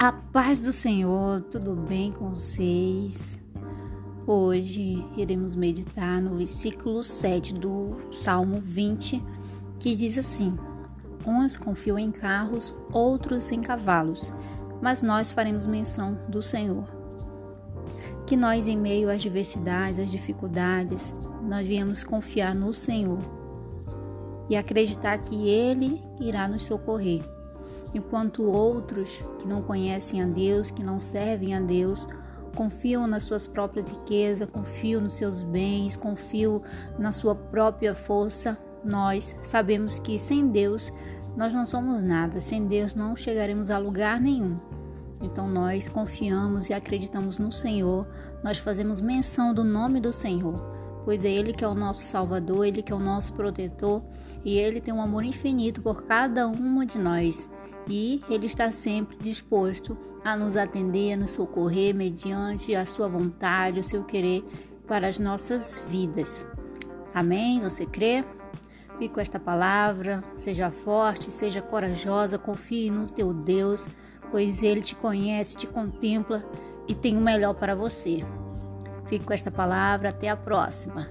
A paz do Senhor, tudo bem com vocês? Hoje iremos meditar no versículo 7 do Salmo 20, que diz assim: Uns confiam em carros, outros em cavalos, mas nós faremos menção do Senhor. Que nós, em meio às diversidades, às dificuldades, nós viemos confiar no Senhor e acreditar que Ele irá nos socorrer enquanto outros que não conhecem a Deus, que não servem a Deus, confiam nas suas próprias riquezas, confiam nos seus bens, confiam na sua própria força. Nós sabemos que sem Deus nós não somos nada, sem Deus não chegaremos a lugar nenhum. Então nós confiamos e acreditamos no Senhor, nós fazemos menção do nome do Senhor pois é Ele que é o nosso Salvador, Ele que é o nosso protetor e Ele tem um amor infinito por cada uma de nós. E Ele está sempre disposto a nos atender, a nos socorrer mediante a Sua vontade, o seu querer para as nossas vidas. Amém? Você crê? Fique com esta palavra, seja forte, seja corajosa, confie no teu Deus, pois Ele te conhece, te contempla e tem o melhor para você. Fique com esta palavra. Até a próxima.